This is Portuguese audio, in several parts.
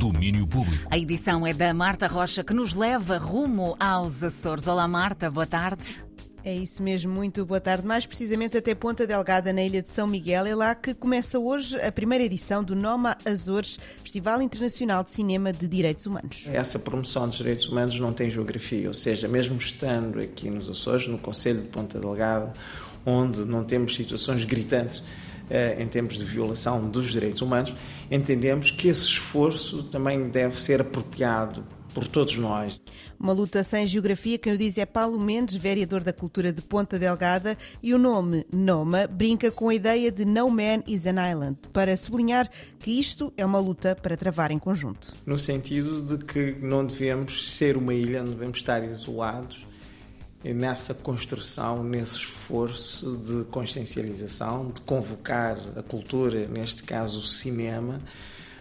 Domínio Público. A edição é da Marta Rocha que nos leva rumo aos Açores. Olá, Marta, boa tarde. É isso mesmo, muito boa tarde. Mais precisamente até Ponta Delgada, na ilha de São Miguel. É lá que começa hoje a primeira edição do NOMA Azores, Festival Internacional de Cinema de Direitos Humanos. Essa promoção dos direitos humanos não tem geografia, ou seja, mesmo estando aqui nos Açores, no Conselho de Ponta Delgada, onde não temos situações gritantes em termos de violação dos direitos humanos, entendemos que esse esforço também deve ser apropriado por todos nós. Uma luta sem geografia, quem o diz é Paulo Mendes, vereador da Cultura de Ponta Delgada, e o nome Noma brinca com a ideia de No Man is an Island, para sublinhar que isto é uma luta para travar em conjunto. No sentido de que não devemos ser uma ilha, não devemos estar isolados nessa construção, nesse esforço de consciencialização, de convocar a cultura, neste caso o cinema,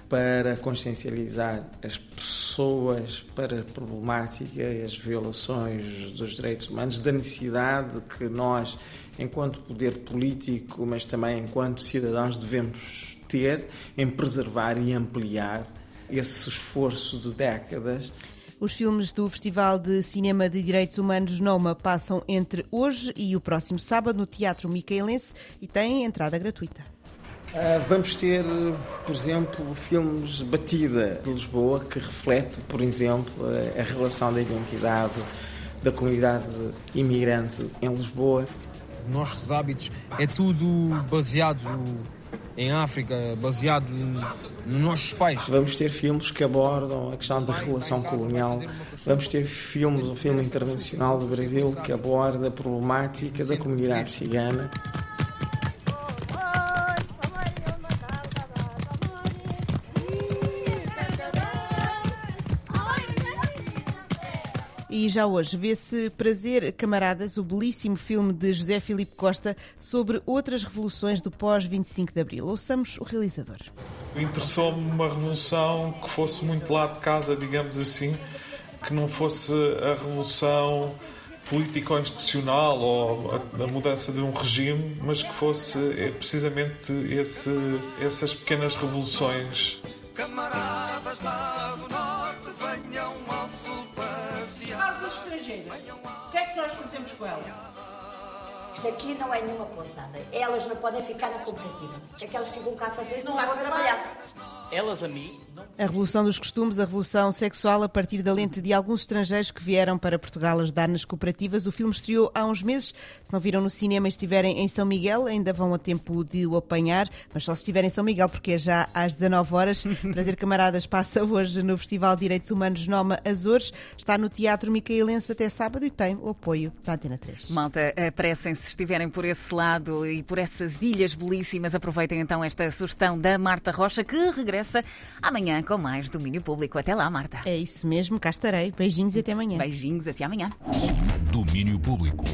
para consciencializar as pessoas para a problemática e as violações dos direitos humanos, da necessidade que nós, enquanto poder político, mas também enquanto cidadãos, devemos ter em preservar e ampliar esse esforço de décadas os filmes do Festival de Cinema de Direitos Humanos NOMA passam entre hoje e o próximo sábado no Teatro Micaelense e têm entrada gratuita. Uh, vamos ter, por exemplo, filmes Batida de Lisboa, que reflete, por exemplo, a relação da identidade da comunidade imigrante em Lisboa. Nossos hábitos é tudo baseado em África, baseado nos nossos pais. Vamos ter filmes que abordam a questão da relação colonial. Vamos ter filmes, um filme internacional do Brasil que aborda a problemática da comunidade cigana. E já hoje vê-se Prazer, Camaradas, o belíssimo filme de José Filipe Costa sobre outras revoluções do pós-25 de Abril. Ouçamos o realizador. Interessou-me uma revolução que fosse muito lá de casa, digamos assim, que não fosse a revolução político-institucional ou a, a, mudança de um regime, mas que fosse é, precisamente esse, essas pequenas revoluções. Camaradas lá O que é que nós fazemos com ela? Isto aqui não é nenhuma pousada. Elas não podem ficar na cooperativa. O que é que elas ficam cá a fazer se não, não vão trabalhar? Elas a mim a revolução dos costumes, a revolução sexual a partir da lente de alguns estrangeiros que vieram para Portugal ajudar nas cooperativas. O filme estreou há uns meses. Se não viram no cinema e estiverem em São Miguel, ainda vão a tempo de o apanhar, mas só se estiverem em São Miguel, porque é já às 19 horas. Prazer Camaradas passa hoje no Festival de Direitos Humanos Noma Azores. Está no Teatro Micaelense até sábado e tem o apoio da Antena 3. Malta, apressem-se se estiverem por esse lado e por essas ilhas belíssimas. Aproveitem então esta sugestão da Marta Rocha, que regressa amanhã com mais domínio público. Até lá, Marta. É isso mesmo, cá estarei. Beijinhos e até amanhã. Beijinhos, até amanhã. Domínio público.